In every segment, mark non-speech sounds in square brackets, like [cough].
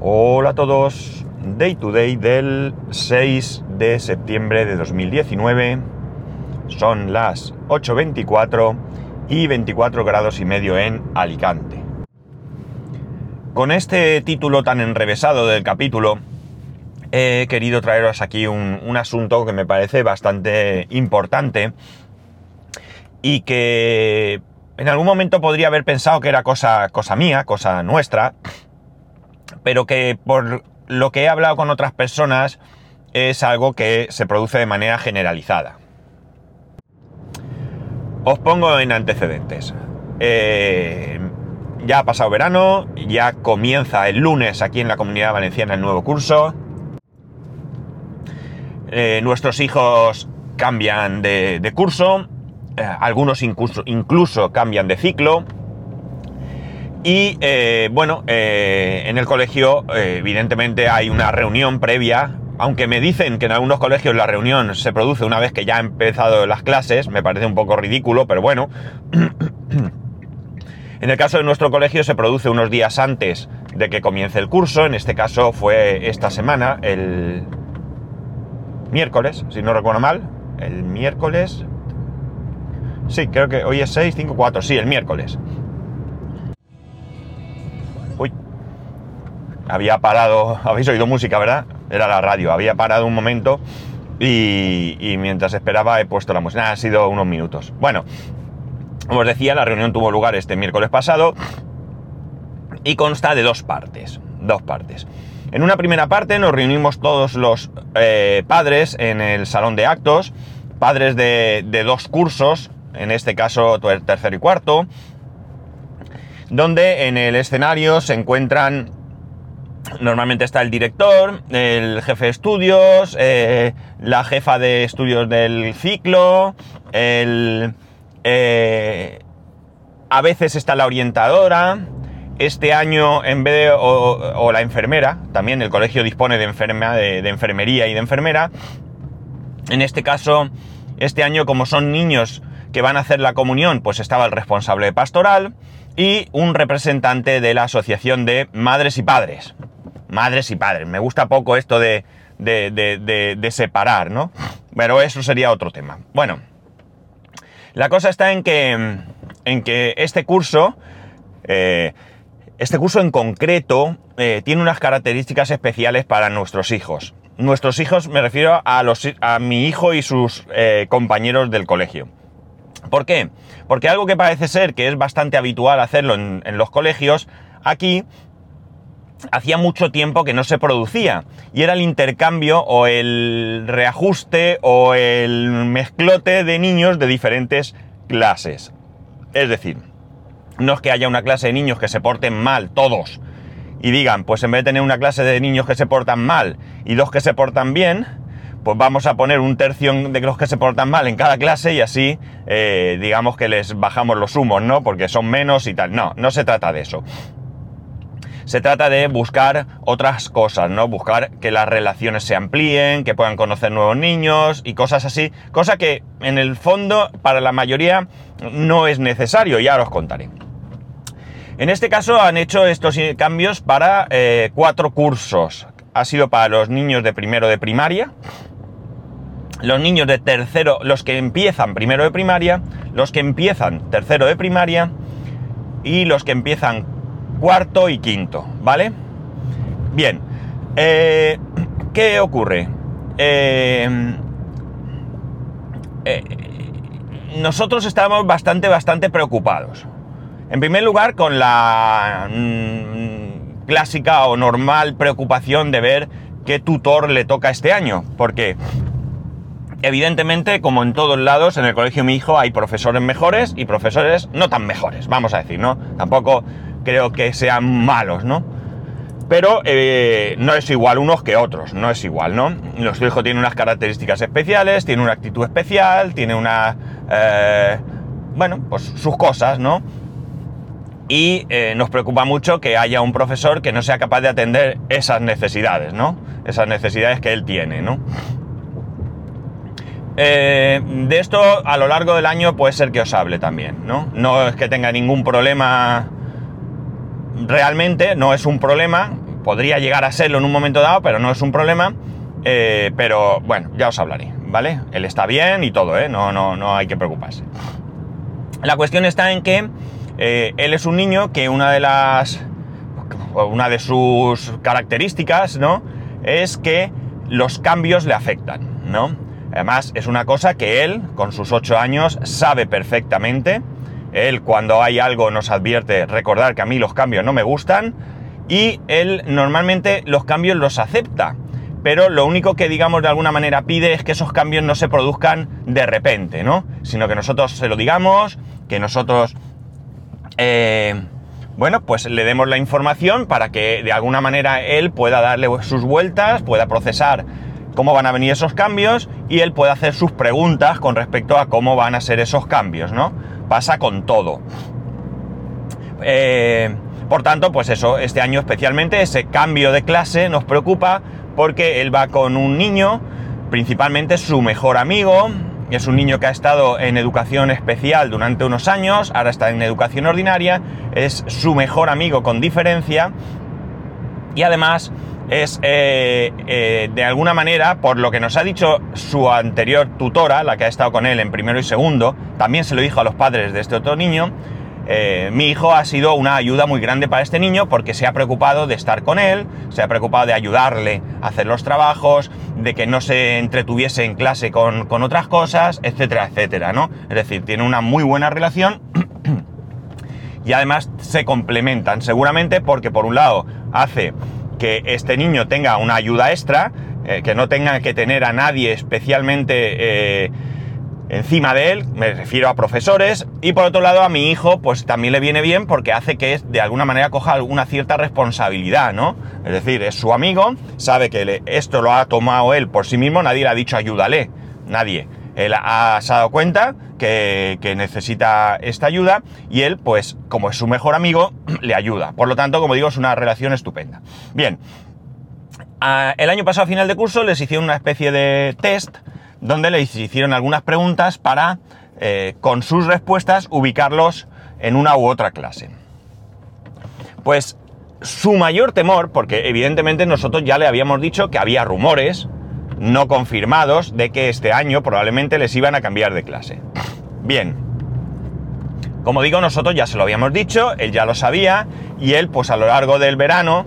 Hola a todos, Day to Day del 6 de septiembre de 2019. Son las 8.24 y 24 grados y medio en Alicante. Con este título tan enrevesado del capítulo, he querido traeros aquí un, un asunto que me parece bastante importante y que en algún momento podría haber pensado que era cosa, cosa mía, cosa nuestra, pero que por lo que he hablado con otras personas es algo que se produce de manera generalizada. Os pongo en antecedentes. Eh, ya ha pasado verano, ya comienza el lunes aquí en la Comunidad Valenciana el nuevo curso. Eh, nuestros hijos cambian de, curso, eh, algunos incluso, incluso, cambian de ciclo. Y eh, bueno, eh, en el colegio evidentemente hay una reunión previa, aunque me dicen que en algunos colegios la reunión se produce una vez que ya han empezado las clases, me parece un poco ridículo, pero bueno. [clears throat] en el caso de nuestro colegio se produce unos días antes de que comience el curso, en este caso fue esta semana, el miércoles, si no recuerdo mal, el miércoles... Sí, creo que hoy es 6, 5, 4, sí, el miércoles. Uy, había parado, [laughs] habéis oído música, ¿verdad? Era la radio, había parado un momento y, y mientras esperaba he puesto la música. Ha sido unos minutos. Bueno, como os decía, la reunión tuvo lugar este miércoles pasado y consta de dos partes. Dos partes. En una primera parte nos reunimos todos los eh, padres en el salón de actos, padres de, dos cursos, en este caso tercero y cuarto, donde en el escenario se encuentran, normalmente está el director, el jefe de estudios, eh, la jefa de estudios del ciclo, eh, a veces está la orientadora, este año, en vez de. O, la enfermera, también el colegio dispone de, enferma, de, enfermería y de enfermera. En este caso, este año, como son niños que van a hacer la comunión, pues estaba el responsable pastoral y un representante de la asociación de madres y padres. Madres y padres. Me gusta poco esto de, de separar, ¿no? Pero eso sería otro tema. Bueno, la cosa está en que, en que este curso. Eh, este curso en concreto eh, tiene unas características especiales para nuestros hijos. Nuestros hijos me refiero a, a mi hijo y sus eh, compañeros del colegio. ¿Por qué? Porque algo que parece ser que es bastante habitual hacerlo en, en los colegios, aquí hacía mucho tiempo que no se producía. Y era el intercambio o el reajuste o el mezclote de niños de diferentes clases. Es decir, no es que haya una clase de niños que se porten mal, todos, y digan, pues en vez de tener una clase de niños que se portan mal y dos que se portan bien, pues vamos a poner un tercio de los que se portan mal en cada clase y así, eh, digamos que les bajamos los humos, ¿no? Porque son menos y tal. No, no se trata de eso. Se trata de buscar otras cosas, ¿no? Buscar que las relaciones se amplíen, que puedan conocer nuevos niños y cosas así. Cosa que en el fondo para la mayoría no es necesario, ya os contaré. En este caso han hecho estos cambios para eh, cuatro cursos. Ha sido para los niños de primero de primaria, los niños de tercero, los que empiezan primero de primaria, los que empiezan tercero de primaria y los que empiezan cuarto y quinto, ¿vale? Bien, eh, ¿qué ocurre? Eh, eh, nosotros estamos bastante, bastante preocupados. En primer lugar, con la mmm, clásica o normal preocupación de ver qué tutor le toca este año, porque evidentemente, como en todos lados, en el colegio de mi hijo hay profesores mejores y profesores no tan mejores, vamos a decir, ¿no? Tampoco creo que sean malos, ¿no? Pero eh, no es igual unos que otros, no es igual, ¿no? Nuestro hijo tiene unas características especiales, tiene una actitud especial, tiene una... Eh, bueno, pues sus cosas, ¿no? Y eh, nos preocupa mucho que haya un profesor que no sea capaz de atender esas necesidades, ¿no? Esas necesidades que él tiene, ¿no? Eh, de esto a lo largo del año puede ser que os hable también, ¿no? No es que tenga ningún problema realmente, no es un problema, podría llegar a serlo en un momento dado, pero no es un problema. Eh, pero bueno, ya os hablaré, ¿vale? Él está bien y todo, ¿eh? No, no, no hay que preocuparse. La cuestión está en que eh, él es un niño que una de las. Una de sus características, ¿no? Es que los cambios le afectan, ¿no? Además, es una cosa que él, con sus ocho años, sabe perfectamente. Él, cuando hay algo, nos advierte recordar que a mí los cambios no me gustan. Y él normalmente los cambios los acepta pero lo único que digamos de alguna manera pide es que esos cambios no se produzcan de repente, ¿no? Sino que nosotros se lo digamos, que nosotros, eh, bueno, pues le demos la información para que de alguna manera él pueda darle sus vueltas, pueda procesar cómo van a venir esos cambios y él pueda hacer sus preguntas con respecto a cómo van a ser esos cambios, ¿no? Pasa con todo. Eh, por tanto, pues eso, este año especialmente ese cambio de clase nos preocupa porque él va con un niño, principalmente su mejor amigo, es un niño que ha estado en educación especial durante unos años, ahora está en educación ordinaria, es su mejor amigo con diferencia y además es eh, eh, de alguna manera, por lo que nos ha dicho su anterior tutora, la que ha estado con él en primero y segundo, también se lo dijo a los padres de este otro niño, eh, mi hijo ha sido una ayuda muy grande para este niño porque se ha preocupado de estar con él, se ha preocupado de ayudarle a hacer los trabajos, de que no se entretuviese en clase con, otras cosas, etcétera, etcétera, ¿no? Es decir, tiene una muy buena relación [clears throat] y además se complementan seguramente porque por un lado hace que este niño tenga una ayuda extra, eh, que no tenga que tener a nadie especialmente... Eh, encima de él, me refiero a profesores, y por otro lado a mi hijo, pues también le viene bien porque hace que de alguna manera coja alguna cierta responsabilidad, ¿no? Es decir, es su amigo, sabe que esto lo ha tomado él por sí mismo, nadie le ha dicho ayúdale, nadie. Él ha, se ha dado cuenta que, necesita esta ayuda y él, pues como es su mejor amigo, [clears throat] le ayuda. Por lo tanto, como digo, es una relación estupenda. Bien, el año pasado a final de curso les hicieron una especie de test donde les hicieron algunas preguntas para, eh, con sus respuestas, ubicarlos en una u otra clase. Pues su mayor temor, porque evidentemente nosotros ya le habíamos dicho que había rumores no confirmados de que este año probablemente les iban a cambiar de clase. Bien, como digo, nosotros ya se lo habíamos dicho, él ya lo sabía, y él, pues a lo largo del verano,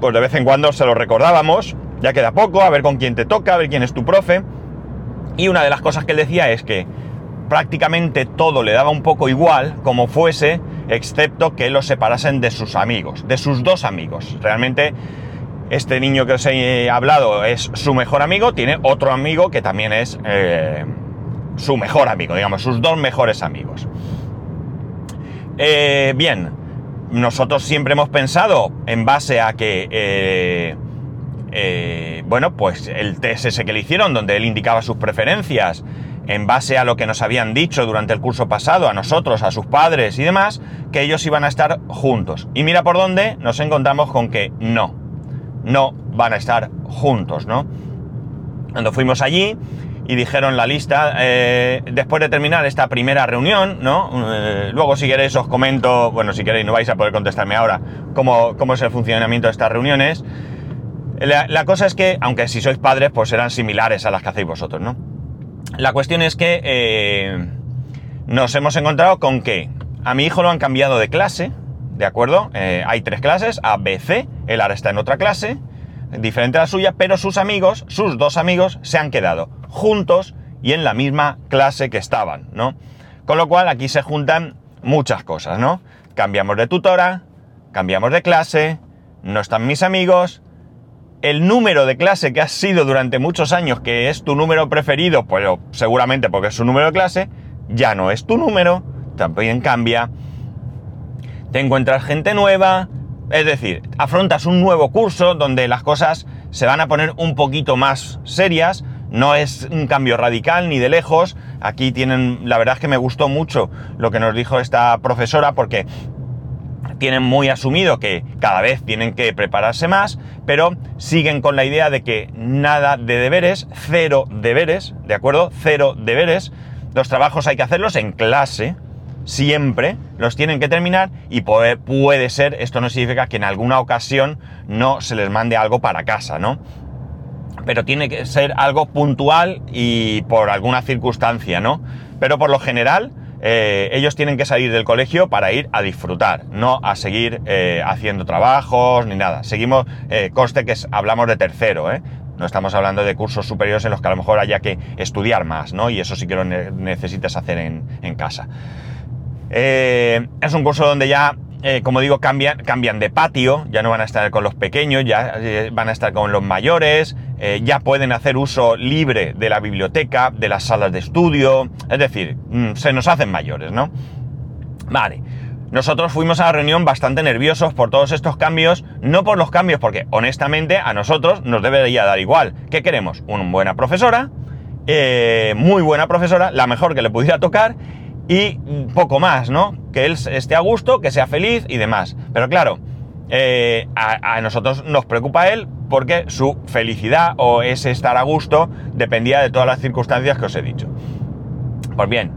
pues de vez en cuando se lo recordábamos, ya queda poco, a ver con quién te toca, a ver quién es tu profe, y una de las cosas que él decía es que prácticamente todo le daba un poco igual como fuese, excepto que lo separasen de sus amigos, de sus dos amigos. Realmente este niño que os he hablado es su mejor amigo, tiene otro amigo que también es eh, su mejor amigo, digamos, sus dos mejores amigos. Eh, bien, nosotros siempre hemos pensado en base a que... Eh, eh, bueno, pues el test que le hicieron, donde él indicaba sus preferencias, en base a lo que nos habían dicho durante el curso pasado, a nosotros, a sus padres y demás, que ellos iban a estar juntos. Y mira por dónde nos encontramos con que no, no van a estar juntos, ¿no? Cuando fuimos allí y dijeron la lista, eh, después de terminar esta primera reunión, ¿no? Eh, luego si queréis os comento, bueno, si queréis no vais a poder contestarme ahora, cómo, cómo es el funcionamiento de estas reuniones. La, cosa es que, aunque si sois padres, pues serán similares a las que hacéis vosotros, ¿no? La cuestión es que eh, nos hemos encontrado con que a mi hijo lo han cambiado de clase, ¿de acuerdo? Eh, hay tres clases, A, B, C, él ahora está en otra clase, diferente a la suya, pero sus amigos, sus dos amigos, se han quedado juntos y en la misma clase que estaban, ¿no? Con lo cual aquí se juntan muchas cosas, ¿no? Cambiamos de tutora, cambiamos de clase, no están mis amigos, el número de clase que has sido durante muchos años, que es tu número preferido, pues seguramente porque es su número de clase, ya no es tu número, también cambia. Te encuentras gente nueva, es decir, afrontas un nuevo curso donde las cosas se van a poner un poquito más serias, no es un cambio radical ni de lejos. Aquí tienen, la verdad es que me gustó mucho lo que nos dijo esta profesora porque tienen muy asumido que cada vez tienen que prepararse más, pero siguen con la idea de que nada de deberes, cero deberes, ¿de acuerdo? Cero deberes. Los trabajos hay que hacerlos en clase, siempre los tienen que terminar y puede, puede ser, esto no significa que en alguna ocasión no se les mande algo para casa, ¿no? Pero tiene que ser algo puntual y por alguna circunstancia, ¿no? Pero por lo general, eh, ellos tienen que salir del colegio para ir a disfrutar, no a seguir eh, haciendo trabajos ni nada. Seguimos, eh, conste que hablamos de tercero, ¿eh? No estamos hablando de cursos superiores en los que a lo mejor haya que estudiar más, ¿no? Y eso sí que lo necesitas hacer en, casa. Es un curso donde ya, eh, como digo, cambian, cambian de patio, ya no van a estar con los pequeños, ya eh, van a estar con los mayores, ya pueden hacer uso libre de la biblioteca, de las salas de estudio, es decir, mm, se nos hacen mayores, ¿no? Vale. Nosotros fuimos a la reunión bastante nerviosos por todos estos cambios, no por los cambios, porque honestamente a nosotros nos debería dar igual. ¿Qué queremos? Una buena profesora, muy buena profesora, la mejor que le pudiera tocar, y poco más, ¿no? Que él esté a gusto, que sea feliz y demás. Pero claro, eh, a, nosotros nos preocupa él porque su felicidad o ese estar a gusto dependía de todas las circunstancias que os he dicho. Pues bien,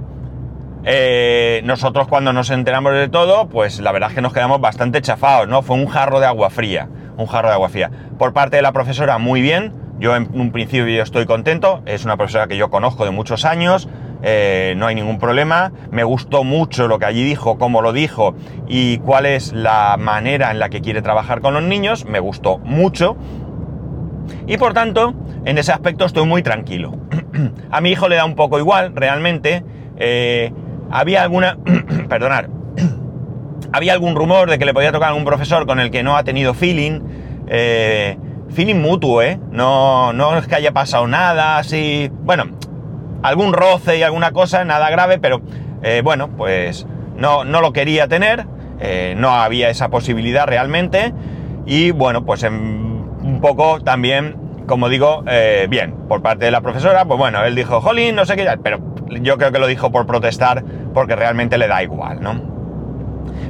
eh, nosotros cuando nos enteramos de todo, pues la verdad es que nos quedamos bastante chafados, ¿no? Fue un jarro de agua fría, un jarro de agua fría. Por parte de la profesora, muy bien. Yo en un principio estoy contento, es una profesora que yo conozco de muchos años, eh, no hay ningún problema. Me gustó mucho lo que allí dijo, cómo lo dijo y cuál es la manera en la que quiere trabajar con los niños. Me gustó mucho. Y por tanto, en ese aspecto estoy muy tranquilo. [clears throat] A mi hijo le da un poco igual, realmente. Eh, había alguna... [clears throat] perdonar. [clears throat] había algún rumor de que le podía tocar a algún profesor con el que no ha tenido feeling. Eh, feeling mutuo, ¿eh? No, no es que haya pasado nada, así... Bueno, algún roce y alguna cosa, nada grave, pero eh, bueno, pues no, no, lo quería tener, eh, no había esa posibilidad realmente y bueno, pues un poco también, como digo, eh, bien, por parte de la profesora, pues bueno, él dijo, jolín, no sé qué, pero yo creo que lo dijo por protestar porque realmente le da igual, ¿no?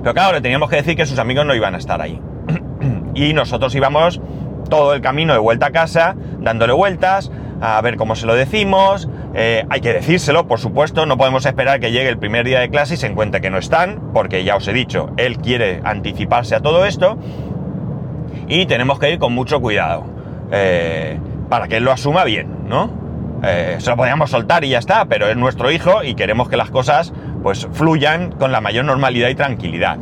Pero claro, le teníamos que decir que sus amigos no iban a estar ahí. [clears throat] y nosotros íbamos todo el camino de vuelta a casa, dándole vueltas, a ver cómo se lo decimos, eh, hay que decírselo, por supuesto, no podemos esperar que llegue el primer día de clase y se encuentre que no están, porque ya os he dicho, él quiere anticiparse a todo esto y tenemos que ir con mucho cuidado eh, para que él lo asuma bien, ¿no? Eh, se lo podríamos soltar y ya está, pero es nuestro hijo y queremos que las cosas pues fluyan con la mayor normalidad y tranquilidad.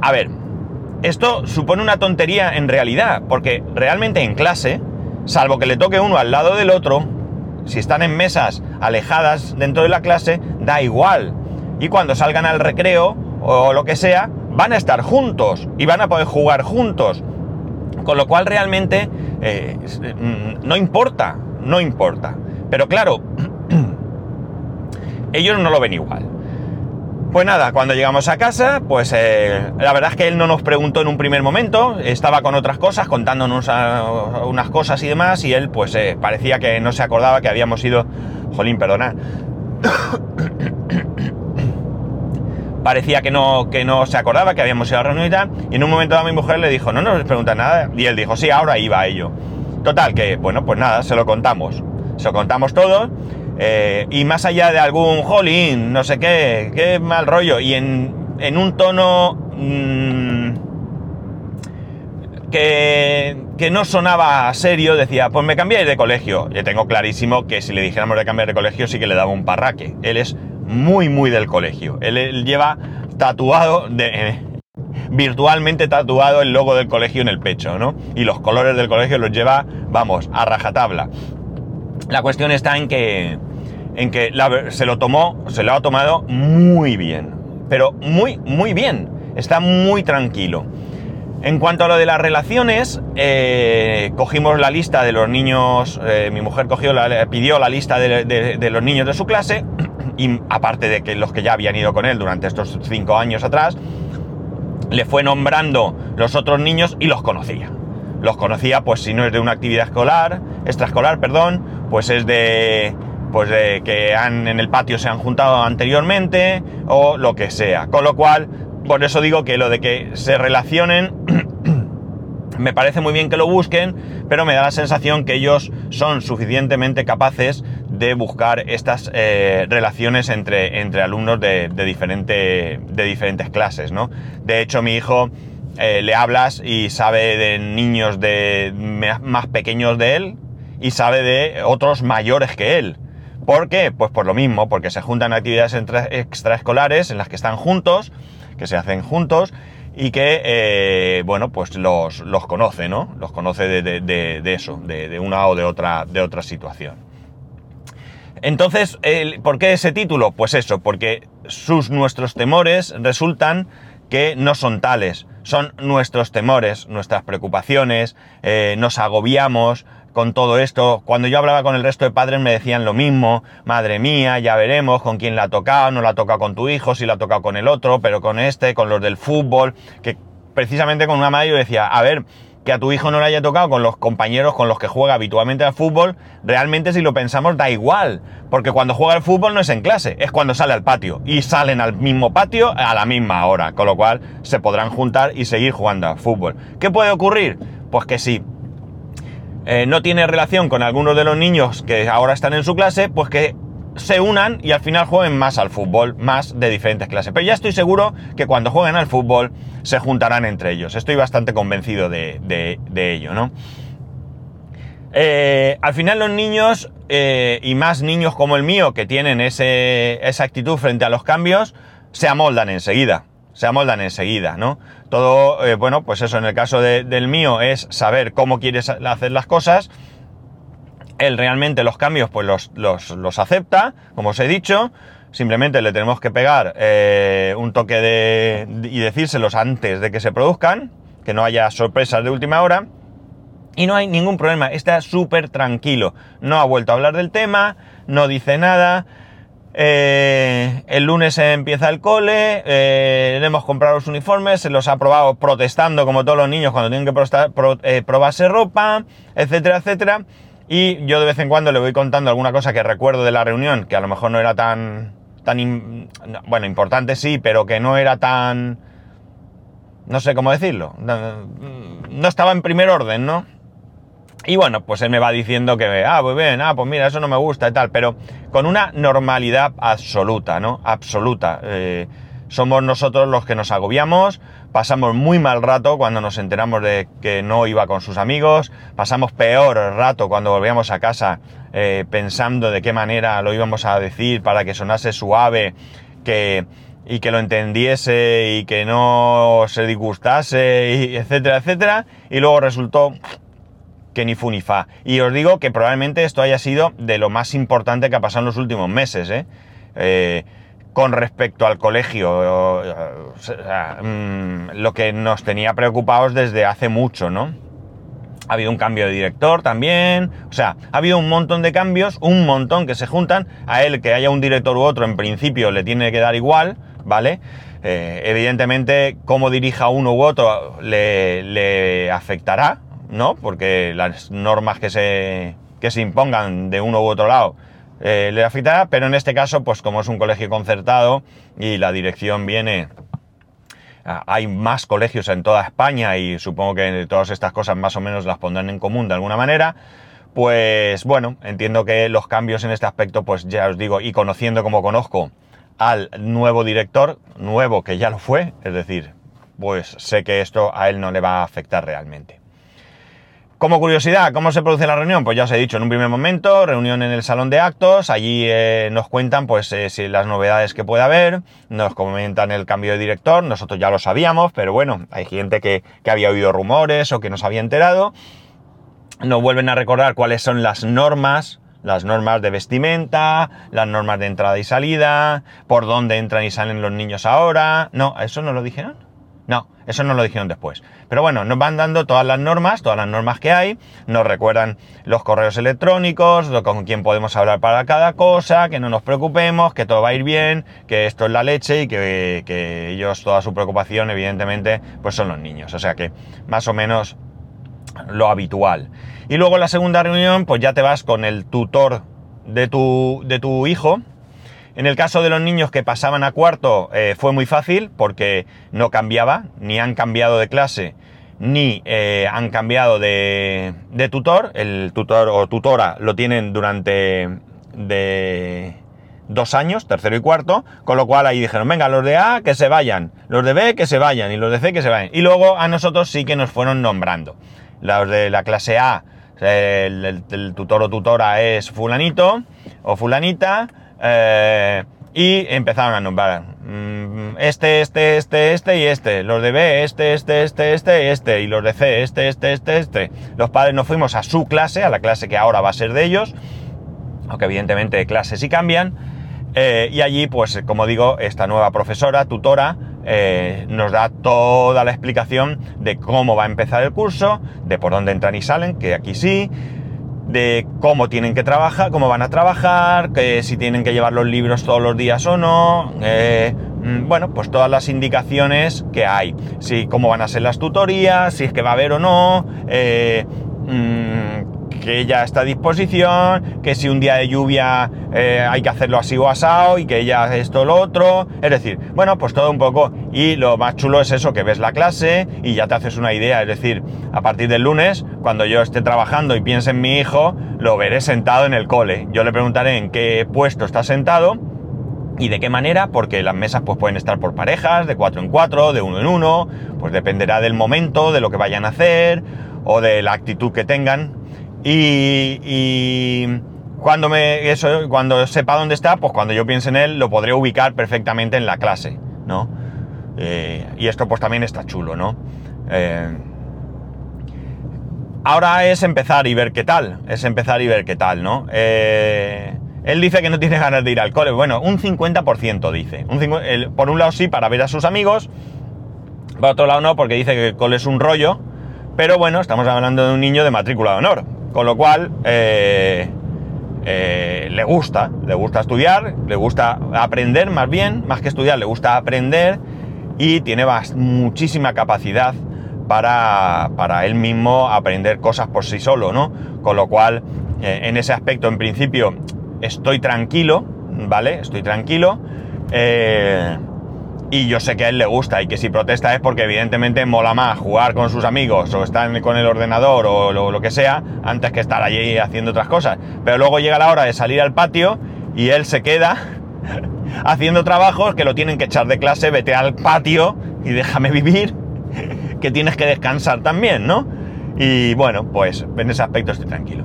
A ver, esto supone una tontería en realidad, porque realmente en clase, salvo que le toque uno al lado del otro, si están en mesas alejadas dentro de la clase, da igual. Y cuando salgan al recreo o lo que sea, van a estar juntos y van a poder jugar juntos. Con lo cual realmente eh, no importa, no importa. Pero claro, [clears throat] ellos no lo ven igual. Pues nada, cuando llegamos a casa, pues eh, la verdad es que él no nos preguntó en un primer momento, estaba con otras cosas, contándonos unas cosas y demás, y él pues eh, parecía que no se acordaba que habíamos ido... Jolín, perdona. [coughs] parecía que no, que no se acordaba que habíamos ido a la reunión y en un momento a mi mujer le dijo, no nos pregunta nada, y él dijo, sí, ahora iba a ello. Total, que bueno, pues nada, se lo contamos. Se lo contamos todo eh, y más allá de algún jolín, no sé qué, qué mal rollo, y en, en un tono mmm, que, que, no sonaba serio, decía, pues me cambiáis de colegio. Yo tengo clarísimo que si le dijéramos de cambiar de colegio sí que le daba un parraque. Él es muy, muy del colegio. Él, lleva tatuado, de, [laughs] virtualmente tatuado el logo del colegio en el pecho, ¿no? Y los colores del colegio los lleva, vamos, a rajatabla. La cuestión está en que, en que se lo tomó, se lo ha tomado muy bien. Pero muy, muy bien. Está muy tranquilo. En cuanto a lo de las relaciones, eh, cogimos la lista de los niños, eh, mi mujer cogió la, pidió la lista de, los niños de su clase, [clears throat] y aparte de que los que ya habían ido con él durante estos cinco años atrás, le fue nombrando los otros niños y los conocía. Los conocía, pues si no es de una actividad escolar, extraescolar, perdón, pues es de pues de que han en el patio se han juntado anteriormente o lo que sea. Con lo cual, por eso digo que lo de que se relacionen [clears throat] me parece muy bien que lo busquen, pero me da la sensación que ellos son suficientemente capaces de buscar estas eh, relaciones entre, entre alumnos de, diferente, de diferentes clases, ¿no? De hecho, mi hijo eh, le hablas y sabe de niños de más pequeños de él y sabe de otros mayores que él. ¿Por qué? Pues por lo mismo, porque se juntan actividades extraescolares en las que están juntos, que se hacen juntos, y que, eh, bueno, pues los, los, conoce, ¿no? Los conoce de, eso, de, una o de otra, de otra situación. Entonces, ¿por qué ese título? Pues eso, porque sus, nuestros temores resultan que no son tales, son nuestros temores, nuestras preocupaciones, eh, nos agobiamos, con todo esto. Cuando yo hablaba con el resto de padres me decían lo mismo, madre mía, ya veremos con quién la ha tocado, no la ha tocado con tu hijo, si la ha tocado con el otro, pero con este, con los del fútbol, que precisamente con una madre yo decía, a ver, que a tu hijo no le haya tocado con los compañeros con los que juega habitualmente al fútbol, realmente si lo pensamos da igual, porque cuando juega al fútbol no es en clase, es cuando sale al patio, y salen al mismo patio a la misma hora, con lo cual se podrán juntar y seguir jugando al fútbol. ¿Qué puede ocurrir? Pues que sí, eh, no tiene relación con algunos de los niños que ahora están en su clase, pues que se unan y al final jueguen más al fútbol, más de diferentes clases. Pero ya estoy seguro que cuando jueguen al fútbol se juntarán entre ellos. Estoy bastante convencido de, ello, ¿no? Eh, al final los niños, eh, y más niños como el mío, que tienen esa actitud frente a los cambios, se amoldan enseguida se amoldan enseguida, ¿no? Todo, eh, bueno, pues eso en el caso del mío es saber cómo quieres hacer las cosas. Él realmente los cambios pues los, acepta, como os he dicho. Simplemente le tenemos que pegar eh, un toque de, y decírselos antes de que se produzcan, que no haya sorpresas de última hora. Y no hay ningún problema, está súper tranquilo. No ha vuelto a hablar del tema, no dice nada. Eh, el lunes empieza el cole, eh, hemos comprado los uniformes, se los ha probado protestando como todos los niños cuando tienen que probarse ropa, etcétera, etcétera. Y yo de vez en cuando le voy contando alguna cosa que recuerdo de la reunión, que a lo mejor no era tan, tan, bueno, importante sí, pero que no era tan, no sé cómo decirlo, no estaba en primer orden, ¿no? Y bueno, pues él me va diciendo que, ah, pues bien, ah, pues mira, eso no me gusta y tal, pero con una normalidad absoluta, ¿no? Absoluta. Eh, somos nosotros los que nos agobiamos, pasamos muy mal rato cuando nos enteramos de que no iba con sus amigos, pasamos peor rato cuando volvíamos a casa eh, pensando de qué manera lo íbamos a decir para que sonase suave, que, y que lo entendiese y que no se disgustase, [laughs] etcétera, etcétera, y luego resultó que ni fu ni fa. Y os digo que probablemente esto haya sido de lo más importante que ha pasado en los últimos meses, ¿eh? Eh, con respecto al colegio, mm, lo que nos tenía preocupados desde hace mucho, ¿no? Ha habido un cambio de director también, o sea, ha habido un montón de cambios, un montón que se juntan, a él que haya un director u otro en principio le tiene que dar igual, ¿vale? Eh, evidentemente, cómo dirija uno u otro le, le afectará, ¿no? Porque las normas que se, que se impongan de uno u otro lado eh, le afectará, pero en este caso, pues como es un colegio concertado y la dirección viene... Hay más colegios en toda España y supongo que todas estas cosas más o menos las pondrán en común de alguna manera. Pues bueno, entiendo que los cambios en este aspecto, pues ya os digo, y conociendo como conozco al nuevo director, nuevo que ya lo fue, es decir, pues sé que esto a él no le va a afectar realmente. Como curiosidad, ¿cómo se produce la reunión? Pues ya os he dicho, en un primer momento, reunión en el salón de actos, allí eh, nos cuentan pues eh, si las novedades que puede haber, nos comentan el cambio de director, nosotros ya lo sabíamos, pero bueno, hay gente que, que había oído rumores o que nos había enterado, nos vuelven a recordar cuáles son las normas, las normas de vestimenta, las normas de entrada y salida, por dónde entran y salen los niños ahora, no, ¿eso no lo dijeron? No, eso no lo dijeron después. Pero bueno, nos van dando todas las normas, todas las normas que hay, nos recuerdan los correos electrónicos, con quién podemos hablar para cada cosa, que no nos preocupemos, que todo va a ir bien, que esto es la leche y que, ellos, toda su preocupación, evidentemente, pues son los niños. O sea que más o menos lo habitual. Y luego en la segunda reunión, pues ya te vas con el tutor de tu, de tu hijo, en el caso de los niños que pasaban a cuarto eh, fue muy fácil porque no cambiaba, ni han cambiado de clase, ni eh, han cambiado de, tutor. El tutor o tutora lo tienen durante dos años, tercero y cuarto, con lo cual ahí dijeron, venga, los de A que se vayan, los de B que se vayan y los de C que se vayan. Y luego a nosotros sí que nos fueron nombrando. Los de la clase A, el, tutor o tutora es fulanito o fulanita, eh, y empezaron a nombrar mm, este, este, este, este y este, los de B, este, este, este, este, este, y los de C, este, este, este, este. Los padres nos fuimos a su clase, a la clase que ahora va a ser de ellos, aunque evidentemente clases sí cambian, eh, y allí, pues como digo, esta nueva profesora, tutora, eh, nos da toda la explicación de cómo va a empezar el curso, de por dónde entran y salen, que aquí sí, de cómo tienen que trabajar, cómo van a trabajar, que si tienen que llevar los libros todos los días o no, eh, mm, bueno, pues todas las indicaciones que hay, si cómo van a ser las tutorías, si es que va a haber o no, eh, mm, que ella está a disposición, que si un día de lluvia eh, hay que hacerlo así o asado y que ella esto o lo otro. Es decir, bueno, pues todo un poco. Y lo más chulo es eso, que ves la clase y ya te haces una idea. Es decir, a partir del lunes, cuando yo esté trabajando y piense en mi hijo, lo veré sentado en el cole. Yo le preguntaré en qué puesto está sentado y de qué manera, porque las mesas pues pueden estar por parejas, de cuatro en cuatro, de uno en uno, pues dependerá del momento, de lo que vayan a hacer o de la actitud que tengan. Y, cuando, me, eso, cuando sepa dónde está, pues cuando yo piense en él, lo podré ubicar perfectamente en la clase, ¿no? Eh, y esto pues también está chulo, ¿no? Eh, ahora es empezar y ver qué tal, es empezar y ver qué tal, ¿no? Eh, él dice que no tiene ganas de ir al cole. Bueno, un 50% dice. por un lado sí, para ver a sus amigos. Por otro lado no, porque dice que el cole es un rollo. Pero bueno, estamos hablando de un niño de matrícula de honor. Con lo cual, eh, eh, le gusta, le gusta estudiar, le gusta aprender más bien, más que estudiar, le gusta aprender y tiene muchísima capacidad para, para, él mismo aprender cosas por sí solo, ¿no? Con lo cual, eh, en ese aspecto, en principio, estoy tranquilo, ¿vale? Estoy tranquilo. Y yo sé que a él le gusta y que si protesta es porque evidentemente mola más jugar con sus amigos o estar con el ordenador o lo, que sea antes que estar allí haciendo otras cosas. Pero luego llega la hora de salir al patio y él se queda [laughs] haciendo trabajos que lo tienen que echar de clase, vete al patio y déjame vivir, [laughs] que tienes que descansar también, ¿no? Y bueno, pues en ese aspecto estoy tranquilo.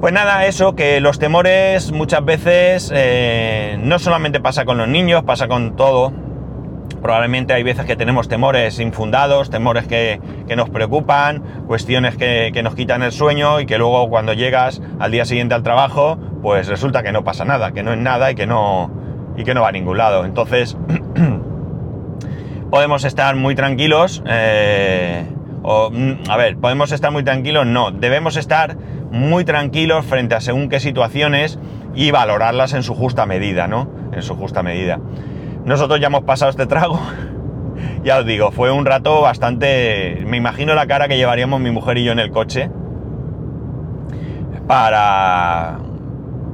Pues nada, eso, que los temores muchas veces eh, no solamente pasa con los niños, pasa con todo, Probablemente hay veces que tenemos temores infundados, temores que, nos preocupan, cuestiones que, nos quitan el sueño y que luego cuando llegas al día siguiente al trabajo, pues resulta que no pasa nada, que no es nada y que no, y que no va a ningún lado. Entonces, [clears throat] podemos estar muy tranquilos. Eh, o, mm, a ver, podemos estar muy tranquilos, no, debemos estar muy tranquilos frente a según qué situaciones y valorarlas en su justa medida, ¿no? En su justa medida. Nosotros ya hemos pasado este trago. [laughs] ya os digo, fue un rato bastante... Me imagino la cara que llevaríamos mi mujer y yo en el coche. Para...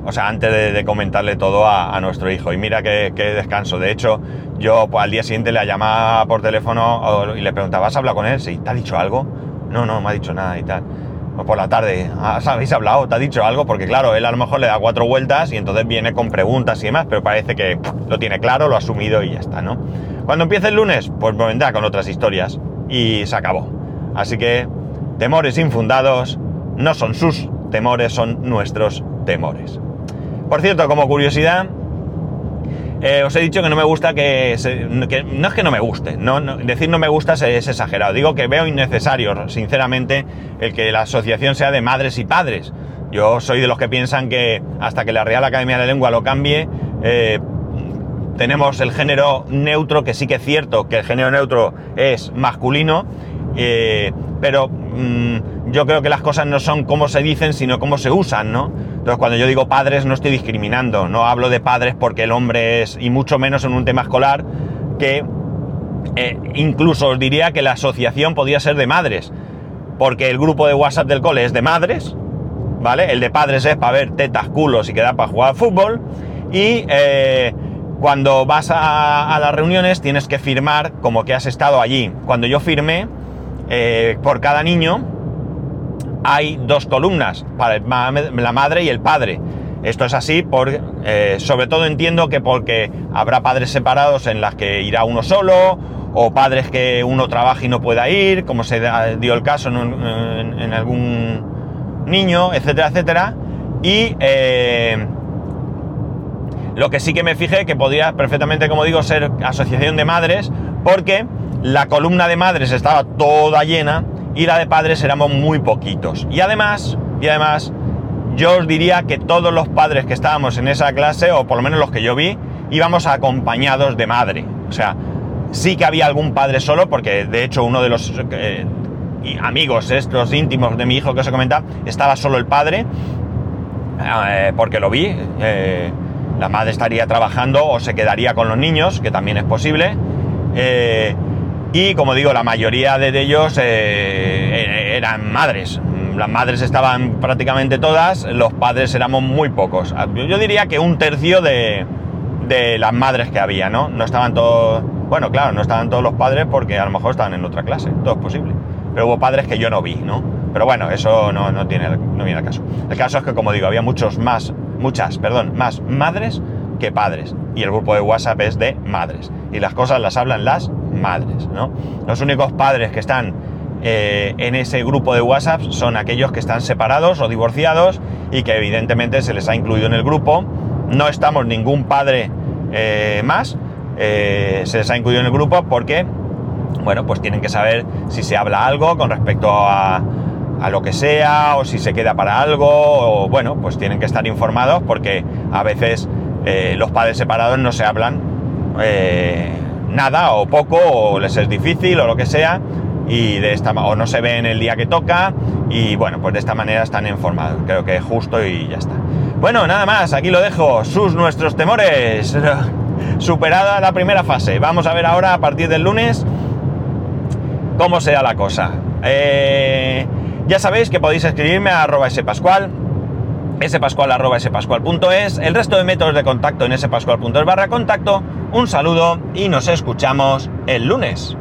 O sea, antes de, comentarle todo a, nuestro hijo. Y mira qué, descanso. De hecho, yo pues, al día siguiente le llamaba por teléfono y le preguntaba, ¿has hablado con él? Sí, ¿te ha dicho algo? No, no, me ha dicho nada y tal por la tarde, ¿habéis hablado? ¿Te ha dicho algo? Porque claro, él a lo mejor le da cuatro vueltas y entonces viene con preguntas y demás, pero parece que lo tiene claro, lo ha asumido y ya está, ¿no? Cuando empiece el lunes, pues vendrá con otras historias y se acabó. Así que temores infundados no son sus temores, son nuestros temores. Por cierto, como curiosidad, eh, os he dicho que no me gusta que, no es que no me guste, no, decir no me gusta es, exagerado. Digo que veo innecesario, sinceramente, el que la asociación sea de madres y padres. Yo soy de los que piensan que hasta que la Real Academia de Lengua lo cambie, eh, tenemos el género neutro, que sí que es cierto que el género neutro es masculino, eh, pero mm, yo creo que las cosas no son como se dicen, sino cómo se usan, ¿no? Entonces, cuando yo digo padres, no estoy discriminando, no hablo de padres porque el hombre es, y mucho menos en un tema escolar, que eh, incluso os diría que la asociación podría ser de madres, porque el grupo de WhatsApp del cole es de madres, ¿vale? El de padres es para ver tetas, culos y quedar para jugar fútbol, y eh, cuando vas a, a las reuniones tienes que firmar como que has estado allí. Cuando yo firmé, eh, por cada niño hay dos columnas para la madre y el padre. Esto es así por, eh, sobre todo entiendo que porque habrá padres separados en las que irá uno solo, o padres que uno trabaja y no pueda ir, como se dio el caso en, algún niño, etcétera, etcétera. Y eh, lo que sí que me fijé que podría perfectamente, como digo, ser asociación de madres, porque la columna de madres estaba toda llena y la de padres éramos muy poquitos. Y además, y además, yo os diría que todos los padres que estábamos en esa clase, o por lo menos los que yo vi, íbamos acompañados de madre. O sea, sí que había algún padre solo, porque de hecho uno de los eh, amigos estos íntimos de mi hijo que os he comentado, estaba solo el padre, eh, porque lo vi. Eh, la madre estaría trabajando o se quedaría con los niños, que también es posible. Y como digo, la mayoría de ellos eran madres las madres estaban prácticamente todas, los padres éramos muy pocos. Yo diría que un tercio de, las madres que había, ¿no? No estaban todos, bueno, claro, no estaban todos los padres porque a lo mejor estaban en otra clase, todo es posible. Pero hubo padres que yo no vi, ¿no? Pero bueno, eso no, tiene, no viene al caso. El caso es que, como digo, había muchos más, muchas, perdón, más madres que padres. Y el grupo de WhatsApp es de madres. Y las cosas las hablan las madres, ¿no? Los únicos padres que están eh, en ese grupo de WhatsApp son aquellos que están separados o divorciados y que evidentemente se les ha incluido en el grupo. No estamos ningún padre eh, más, eh, se les ha incluido en el grupo porque, bueno, pues tienen que saber si se habla algo con respecto a, a lo que sea o si se queda para algo o bueno, pues tienen que estar informados porque a veces los padres separados no se hablan nada o poco o les es difícil o lo que sea y de esta o no se ve en el día que toca y bueno, pues de esta manera están informados. Creo que es justo y ya está. Bueno, nada más, aquí lo dejo. Sus nuestros temores. [laughs] Superada la primera fase. Vamos a ver ahora a partir del lunes cómo será la cosa. Eh, ya sabéis que podéis escribirme a arroba spascual, spascual arroba el resto de métodos de contacto en spascual.es barra contacto. Un saludo y nos escuchamos el lunes.